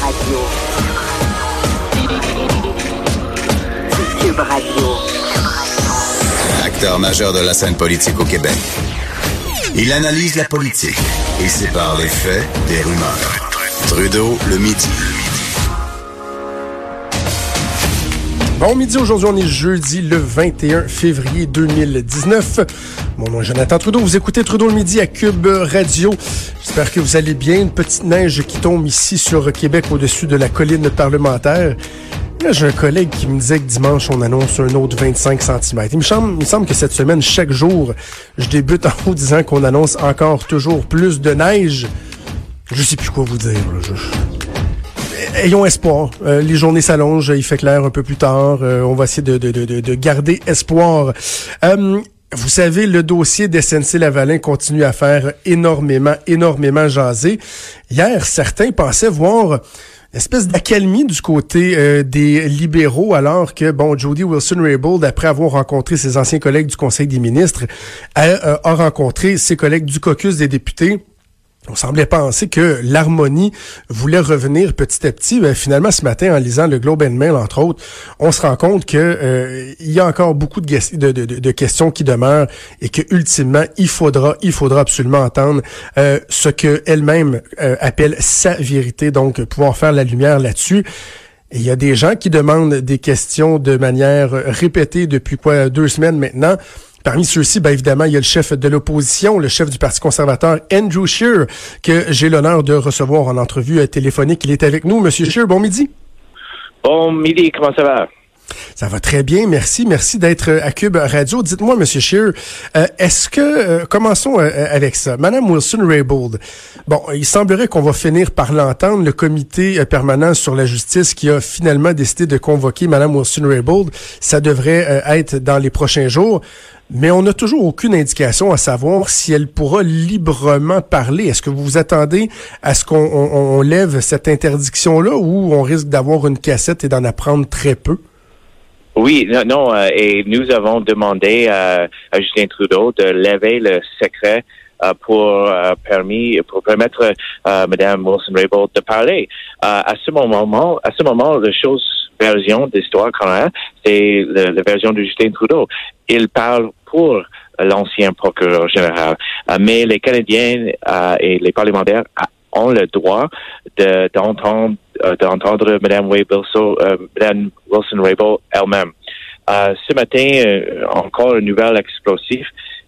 Radio. Cube Radio. Acteur majeur de la scène politique au Québec. Il analyse la politique et sépare les faits des rumeurs. Trudeau le midi. Bon midi, aujourd'hui on est jeudi le 21 février 2019. Mon nom est Jonathan Trudeau, vous écoutez Trudeau le midi à Cube Radio. J'espère que vous allez bien. Une petite neige qui tombe ici sur Québec au-dessus de la colline parlementaire. Là, j'ai un collègue qui me disait que dimanche, on annonce un autre 25 cm. Il me semble, il me semble que cette semaine, chaque jour, je débute en vous disant qu'on annonce encore toujours plus de neige. Je sais plus quoi vous dire. Ayons espoir. Euh, les journées s'allongent, il fait clair un peu plus tard. Euh, on va essayer de, de, de, de garder espoir. Euh, vous savez, le dossier d'SNC Lavalin continue à faire énormément, énormément jaser. Hier, certains pensaient voir une espèce d'accalmie du côté euh, des libéraux, alors que, bon, Jody Wilson-Raybould, après avoir rencontré ses anciens collègues du Conseil des ministres, a, euh, a rencontré ses collègues du caucus des députés. On semblait penser que l'harmonie voulait revenir petit à petit. Ben, finalement, ce matin, en lisant le Globe and Mail, entre autres, on se rend compte que euh, il y a encore beaucoup de, de, de- de questions qui demeurent et que ultimement, il faudra, il faudra absolument entendre euh, ce que elle-même euh, appelle sa vérité, donc pouvoir faire la lumière là-dessus. Il y a des gens qui demandent des questions de manière répétée depuis quoi deux semaines maintenant. Parmi ceux-ci, ben évidemment, il y a le chef de l'opposition, le chef du Parti conservateur, Andrew Scheer, que j'ai l'honneur de recevoir en entrevue euh, téléphonique. Il est avec nous. Monsieur Scheer, bon midi. Bon midi, comment ça va? Ça va très bien, merci. Merci d'être euh, à Cube Radio. Dites-moi, Monsieur Scheer, euh, est-ce que, euh, commençons euh, avec ça. Madame Wilson-Raybould, bon, il semblerait qu'on va finir par l'entendre, le comité permanent sur la justice qui a finalement décidé de convoquer Madame Wilson-Raybould. Ça devrait être dans les prochains jours. Mais on n'a toujours aucune indication à savoir si elle pourra librement parler. Est-ce que vous vous attendez à ce qu'on on- on lève cette interdiction-là ou on risque d'avoir une cassette et d'en apprendre très peu? Oui, non, non, euh, et nous avons demandé à Justin Trudeau de lever le secret euh, pour euh, pour permettre euh, Madame Wilson-Raybould de parler. À ce moment, à ce moment, la chose version de l'histoire a, c'est la version de Justin Trudeau. Il parle pour l'ancien procureur général, Euh, mais les Canadiens euh, et les parlementaires a- ont le droit de- d'entendre euh, d'entendre Mme Wilson, euh, Mme Wilson-Raybould elle-même. Euh, ce matin, euh, encore une nouvelle explosive.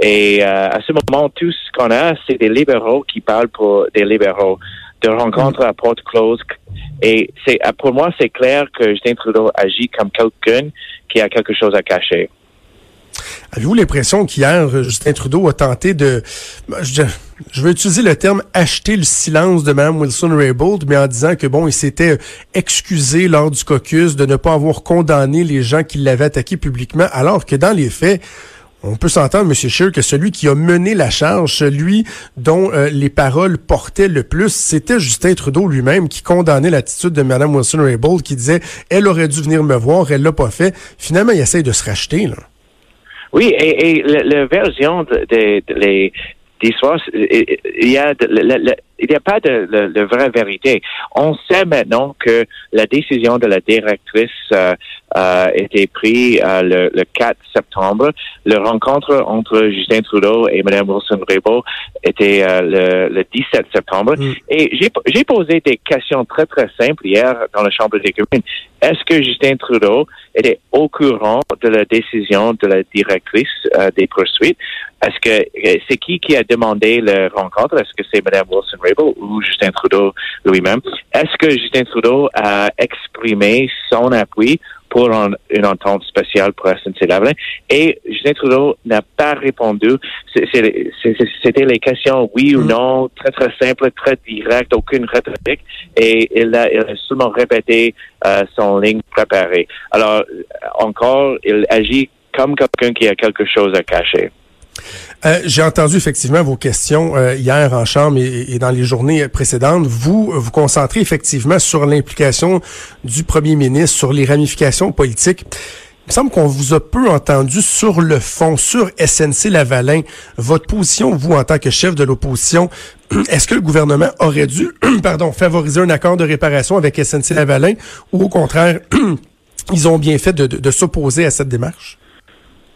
Et euh, à ce moment, tout ce qu'on a, c'est des libéraux qui parlent pour des libéraux, de rencontres à porte close. Et c'est pour moi, c'est clair que Justin Trudeau agit comme quelqu'un qui a quelque chose à cacher. Avez-vous l'impression qu'hier, euh, Justin Trudeau a tenté de, ben, je, je vais utiliser le terme acheter le silence de Mme Wilson-Raybould, mais en disant que bon, il s'était euh, excusé lors du caucus de ne pas avoir condamné les gens qui l'avaient attaqué publiquement, alors que dans les faits, on peut s'entendre, M. Scheer, que celui qui a mené la charge, celui dont euh, les paroles portaient le plus, c'était Justin Trudeau lui-même qui condamnait l'attitude de Mme Wilson-Raybould, qui disait « Elle aurait dû venir me voir, elle l'a pas fait ». Finalement, il essaye de se racheter, là. Oui, et, la, la version de, de- de les d'histoire, c'est- il y a le- le- il n'y a pas de, de- de vraie vérité. On sait maintenant que la décision de la directrice euh, euh, était prise euh, le, le 4 septembre. Le rencontre entre Justin Trudeau et Mme Wilson-Raybould était euh, le, le 17 septembre. Mm. Et j'ai j'ai posé des questions très, très simples hier dans la Chambre des communes. Est-ce que Justin Trudeau était au courant de la décision de la directrice euh, des poursuites? Est-ce que euh, c'est qui qui a demandé la rencontre? Est-ce que c'est Mme Wilson-Raybould ou Justin Trudeau lui-même? Est-ce que Justin Trudeau a exprimé son appui pour un- une entente spéciale pour SNC-Lavalin? Et Justin Trudeau n'a pas répondu. C'était les questions oui ou Mm. non, très très simple, très direct, aucune rhétorique. Et il a, il a seulement répété euh, son ligne préparée. Alors, encore, il agit comme quelqu'un qui a quelque chose à cacher. Euh, J'ai entendu effectivement vos questions euh, hier en chambre et, et dans les journées précédentes. Vous vous concentrez effectivement sur l'implication du premier ministre, sur les ramifications politiques. Il me semble qu'on vous a peu entendu sur le fond, sur SNC Lavalin. Votre position, vous, en tant que chef de l'opposition, est-ce que le gouvernement aurait dû, pardon, favoriser un accord de réparation avec SNC Lavalin ou au contraire, ils ont bien fait de, de s'opposer à cette démarche?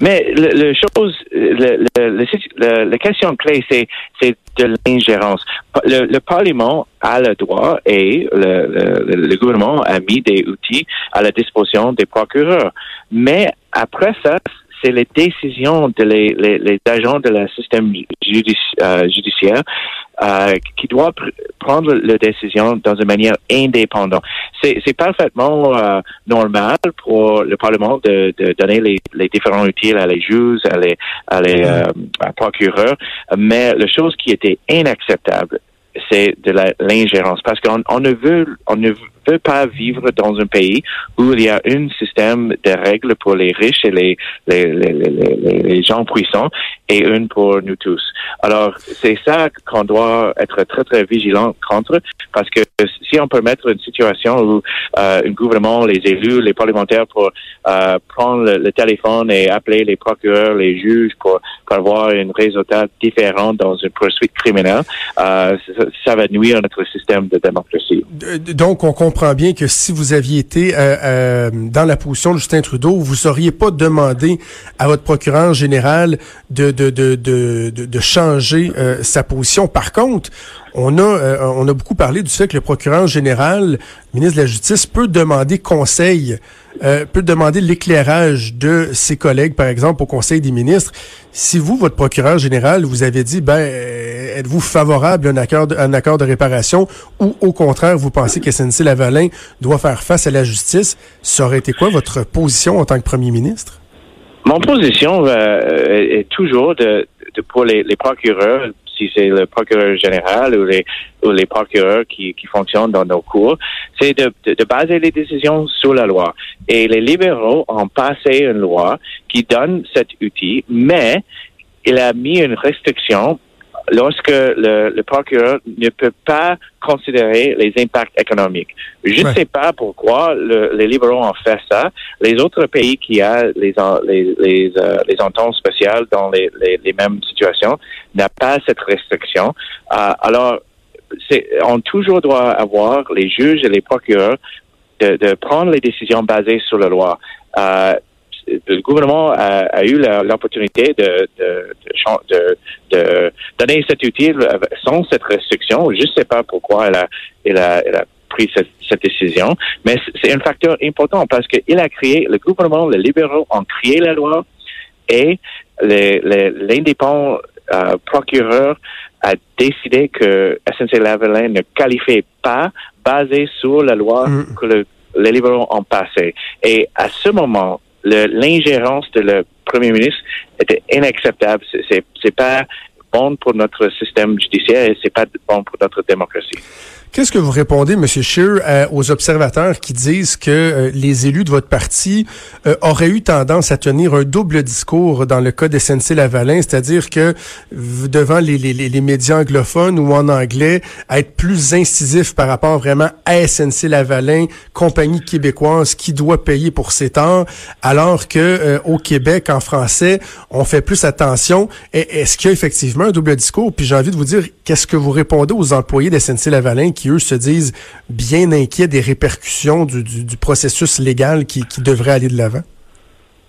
Mais le, chose, le, le, la question clé, c'est, c'est de l'ingérence. Le, Parlement a le droit et le, gouvernement a mis des outils à la disposition des procureurs. Mais après ça, c'est les décisions de les, les, agents de la système euh, judiciaire euh, qui doit prendre la décision dans une manière indépendante. C'est parfaitement euh, normal pour le Parlement de, de donner les, les, différents outils à les juges, à les, à les euh, procureurs, mais la chose qui était inacceptable, c'est de l'ingérence. Parce qu'on on ne veut on ne veut pas vivre dans un pays où il y a un système de règles pour les riches et les les, les, les, les gens puissants et une pour nous tous. Alors c'est ça qu'on doit être très très vigilant contre parce que si on peut mettre une situation où euh, un gouvernement, les élus, les parlementaires pour euh, prendre le, téléphone et appeler les procureurs, les juges pour, pour avoir un résultat différent dans une poursuite criminelle, euh, ça va nuire à notre système de démocratie. Donc, on comprend bien que si vous aviez été euh, euh, dans la position de Justin Trudeau, vous n'auriez pas demandé à votre procureur général de, de, de, de, de changer euh, sa position. Par contre, on a, on a beaucoup parlé du fait que le procureur général, ministre de la Justice, peut demander conseil euh, peut demander l'éclairage de ses collègues, par exemple, au Conseil des ministres. Si vous, votre procureur général, vous avez dit, ben, euh, êtes-vous favorable à un accord, de, réparation ou au contraire, vous pensez que SNC-Lavalin doit faire face à la justice, ça aurait été quoi votre position en tant que premier ministre? Mon position euh, est toujours de, pour les procureurs c'est le procureur général ou les, procureurs qui, qui fonctionnent dans nos cours, c'est de, de, baser les décisions sur la loi. Et les libéraux ont passé une loi qui donne cet outil, mais il a mis une restriction lorsque le, le, procureur ne peut pas considérer les impacts économiques. Je ne sais pas pourquoi le, les libéraux ont fait ça. Les autres pays qui ont les, les, les, euh, les ententes spéciales dans les, les, les mêmes situations n'ont pas cette restriction. Euh, alors, on toujours doit avoir les juges et les procureurs de, de prendre les décisions basées sur la loi. Euh, le gouvernement a, eu l'opportunité de, de, de, cet outil sans cette restriction. Je ne sais pas pourquoi elle a, elle a, elle a pris cette, cette, décision, mais c'est un facteur important parce qu'il a créé, le gouvernement, les libéraux ont créé la loi et l'indépendant euh, procureur a décidé que SNC-Lavalin ne qualifiait pas basé sur la loi mm. que les libéraux ont passée. Et à ce moment, l'ingérence de le premier ministre était inacceptable. C'est, c'est pas bon pour notre système judiciaire c'est pas bon pour notre démocratie. Qu'est-ce que vous répondez, M. Scheer, euh, aux observateurs qui disent que euh, les élus de votre parti euh, auraient eu tendance à tenir un double discours dans le cas de SNC-Lavalin, c'est-à-dire que devant les, les, les, médias anglophones ou en anglais, à être plus incisif par rapport vraiment à SNC-Lavalin, compagnie québécoise qui doit payer pour ses torts, alors que au Québec, en français, on fait plus attention. Est-ce qu'il y a effectivement un double discours? Puis j'ai envie de vous dire, qu'est-ce que vous répondez aux employés de SNC-Lavalin qui, eux, se disent bien inquiets des répercussions du, du, processus légal qui, qui devrait aller de l'avant?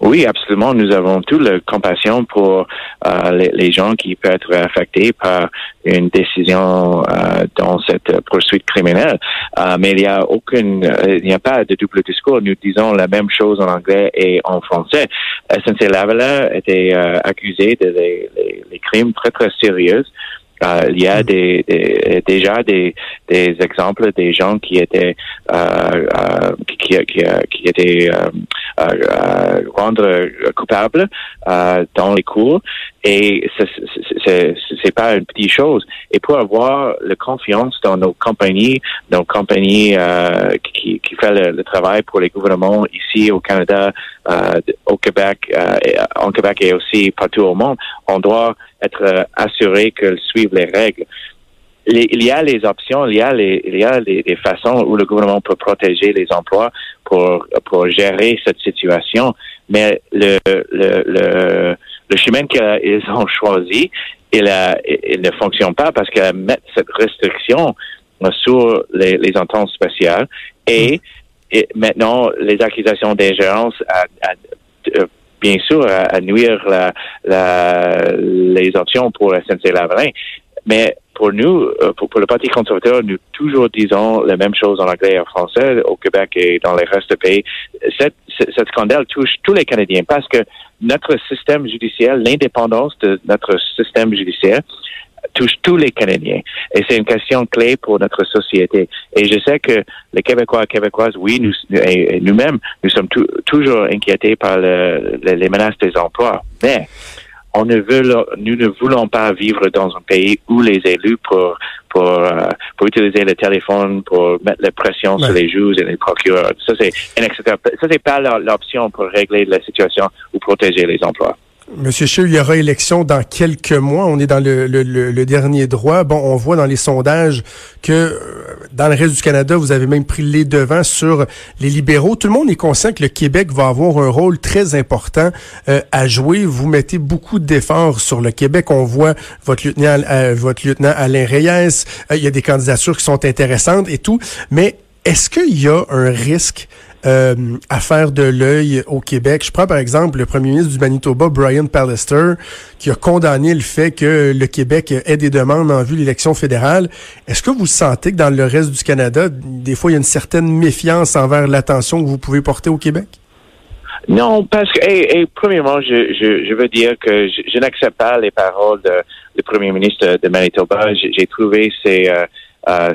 Oui, absolument. Nous avons toute la compassion pour euh, les, les, gens qui peuvent être affectés par une décision euh, dans cette poursuite criminelle. Euh, mais il n'y a aucune, il n'y a pas de double discours. Nous disons la même chose en anglais et en français. SNC Lavalin était accusé de les, les, crimes très très sérieux euh, il y a des, des, déjà des, des exemples des gens qui étaient euh, euh, qui, qui, qui étaient rendre coupables dans les cours. Et c'est pas une petite chose. Et pour avoir la confiance dans nos compagnies nos compagnies qui, qui fait le, travail pour les gouvernements ici au Canada au Québec en Québec et aussi partout au monde on doit être assuré qu'elles suivent les règles. il y a les options, il y a les, il y a les, façons où le gouvernement peut protéger les emplois pour pour gérer cette situation. Mais le le le, le chemin qu'ils ont choisi, il, a, il ne fonctionne pas parce qu'elle met cette restriction sur les, les ententes spéciales et, maintenant les accusations d'ingérence à, euh, bien sûr à, nuire la, la, les options pour SNC-Lavalin. Mais pour nous, euh, pour, le Parti conservateur, nous toujours disons la même chose en anglais et en français au Québec et dans les restes du pays. Cette, cette scandale touche tous les Canadiens parce que notre système judiciaire, l'indépendance de notre système judiciaire, touche tous les Canadiens. Et c'est une question clé pour notre société. Et je sais que les Québécois et Québécoises, oui, nous, nous-mêmes, nous sommes toujours inquiétés par les menaces des emplois. Mais on ne veut, nous ne voulons pas vivre dans un pays où les élus pour pour, euh, pour utiliser le téléphone pour mettre la pression sur les juges et les procureurs. Ça c'est inacceptable. Ça c'est pas l'option pour régler la situation ou protéger les emplois. Monsieur Scheer, il y aura élection dans quelques mois. On est dans le, dernier droit. Bon, on voit dans les sondages que euh, dans le reste du Canada, vous avez même pris les devants sur les libéraux. Tout le monde est conscient que le Québec va avoir un rôle très important euh, à jouer. Vous mettez beaucoup d'efforts sur le Québec. On voit votre lieutenant, euh, votre lieutenant Alain Reyes. il y a des candidatures qui sont intéressantes et tout. Mais est-ce qu'il y a un risque euh, à faire de l'œil au Québec. Je prends par exemple le premier ministre du Manitoba, Brian Pallister, qui a condamné le fait que le Québec ait des demandes en vue de l'élection fédérale. Est-ce que vous sentez que dans le reste du Canada, des fois, il y a une certaine méfiance envers l'attention que vous pouvez porter au Québec? Non, parce que, et, premièrement, je, je, je, veux dire que je, n'accepte pas les paroles du premier ministre de Manitoba. J'ai trouvé ses, euh,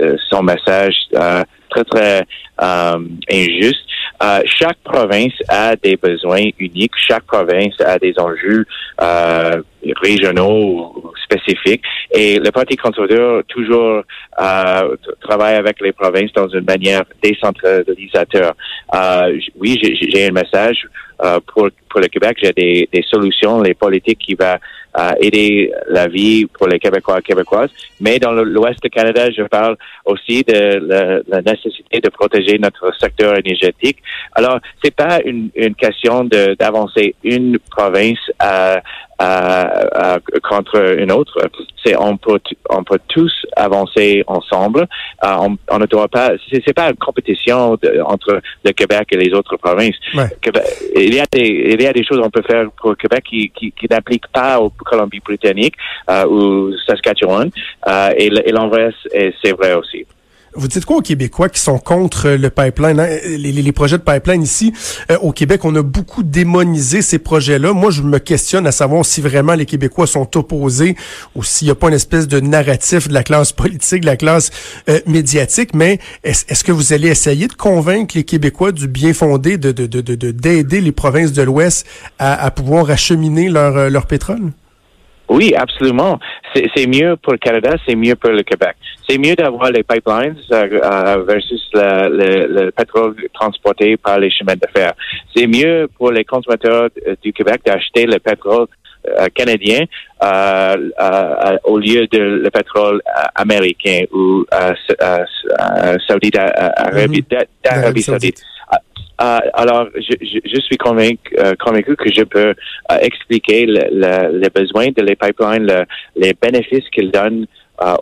euh, son message euh, très, très euh, injuste. Euh, chaque province a des besoins uniques. Chaque province a des enjeux euh, régionaux spécifiques. Et le Parti conservateur toujours euh, travaille avec les provinces dans une manière décentralisateur. Euh, oui, j'ai un message euh, pour, pour le Québec. J'ai des, des solutions, les politiques qui vont euh, aider la vie pour les Québécois et Québécoises. Mais dans l'Ouest du Canada, je parle aussi de la, la nécessité de protéger notre secteur énergétique. Alors, c'est pas une, une question d'avancer une province à euh, contre une autre. C'est on peut on peut tous avancer ensemble. Euh, on, on, ne doit pas. C'est pas une compétition entre le Québec et les autres provinces. il y a des il y a des choses qu'on peut faire pour le Québec qui qui, qui n'appliquent pas aux Colombie-Britannique euh, ou Saskatchewan. Euh, et, et l'inverse, c'est vrai aussi. Vous dites quoi aux Québécois qui sont contre le pipeline, hein? les, projets de pipeline ici? Euh, au Québec, on a beaucoup démonisé ces projets-là. Moi, je me questionne à savoir si vraiment les Québécois sont opposés ou s'il n'y a pas une espèce de narratif de la classe politique, de la classe euh, médiatique. Mais est-ce que vous allez essayer de convaincre les Québécois du bien fondé de d'aider de, de, les provinces de l'Ouest à, pouvoir acheminer leur, euh, leur pétrole? Oui, absolument. C'est mieux pour le Canada, c'est mieux pour le Québec. C'est mieux d'avoir les pipelines euh, euh, versus le, pétrole transporté par les chemins de fer. C'est mieux pour les consommateurs du Québec d'acheter le pétrole euh, canadien au lieu de le pétrole américain ou saoudite, d'Arabie saoudite. Euh, alors, je, je, suis convaincu, euh, convaincu que je peux euh, expliquer le, le, les besoins de les pipelines, le, les bénéfices qu'ils donnent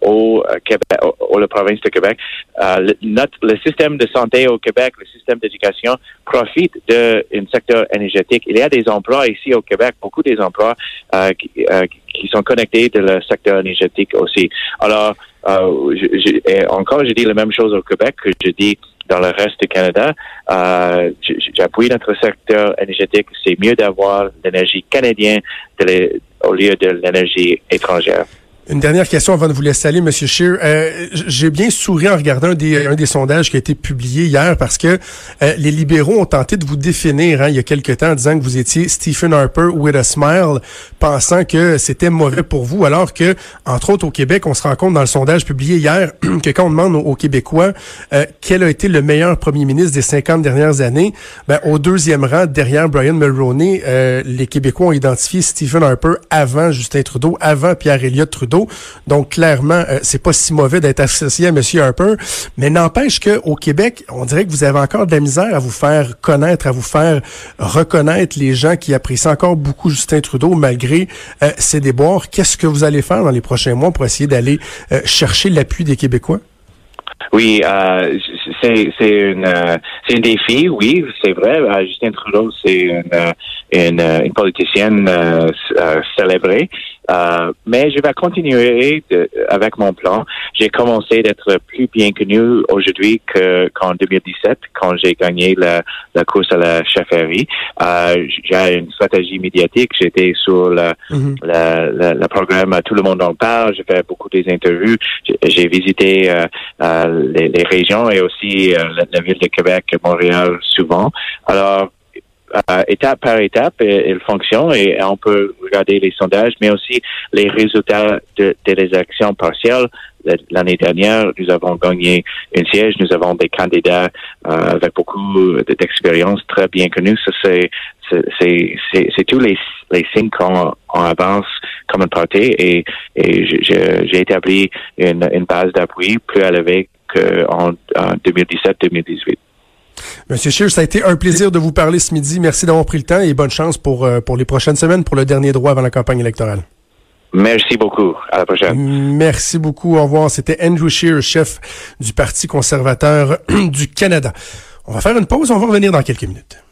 au Québec, au, la province de Québec. Le, notre, le système de santé au Québec, le système d'éducation profite d'un secteur énergétique. Il y a des emplois ici au Québec, beaucoup des emplois qui, qui sont connectés de le secteur énergétique aussi. Alors, je, encore, je dis la même chose au Québec que je dis dans le reste du Canada. Euh, J'appuie notre secteur énergétique. C'est mieux d'avoir l'énergie canadienne au lieu de l'énergie étrangère. Une dernière question avant de vous laisser aller, Monsieur Scheer. Euh, J'ai bien souri en regardant un des, un des sondages qui a été publié hier parce que euh, les libéraux ont tenté de vous définir hein, il y a quelque temps en disant que vous étiez Stephen Harper with a smile, pensant que c'était mauvais pour vous, alors que, entre autres au Québec, on se rend compte dans le sondage publié hier que quand on demande aux, Québécois euh, quel a été le meilleur premier ministre des 50 dernières années, ben, au deuxième rang, derrière Brian Mulroney, euh, les Québécois ont identifié Stephen Harper avant Justin Trudeau, avant Pierre Elliott Trudeau. Donc, clairement, euh, c'est pas si mauvais d'être associé à M. Harper. Mais n'empêche qu'au Québec, on dirait que vous avez encore de la misère à vous faire connaître, à vous faire reconnaître les gens qui apprécient encore beaucoup Justin Trudeau malgré euh, ses déboires. Qu'est-ce que vous allez faire dans les prochains mois pour essayer d'aller euh, chercher l'appui des Québécois? Oui, euh, c'est c'est une euh, c'est un défi. Oui, c'est vrai. Euh, Justin Trudeau, c'est une, euh, une, une politicienne célébrée. mais je vais continuer avec mon plan. J'ai commencé d'être plus bien connu aujourd'hui qu'en 2017, quand j'ai gagné la, la, course à la chefferie. j'ai une stratégie médiatique. J'étais sur le, mm -hmm. programme Tout le monde en parle. J'ai fait beaucoup des interviews. J'ai visité les, régions et aussi euh, la, ville de Québec, Montréal souvent. Alors, euh, étape par étape, il fonctionne et on peut regarder les sondages, mais aussi les résultats de, des élections partielles. L'année dernière, nous avons gagné une siège. Nous avons des candidats euh, avec beaucoup d'expérience très bien connus. c'est c'est tous les, les signes qu'on avance comme un parti et, et j'ai établi une, une base d'appui plus élevée en, 2017-2018. Monsieur Scheer, ça a été un plaisir de vous parler ce midi. Merci d'avoir pris le temps et bonne chance pour, euh, pour les prochaines semaines, pour le dernier droit avant la campagne électorale. Merci beaucoup. À la prochaine. Merci beaucoup. Au revoir. C'était Andrew Scheer, chef du Parti conservateur du Canada. On va faire une pause. On va revenir dans quelques minutes.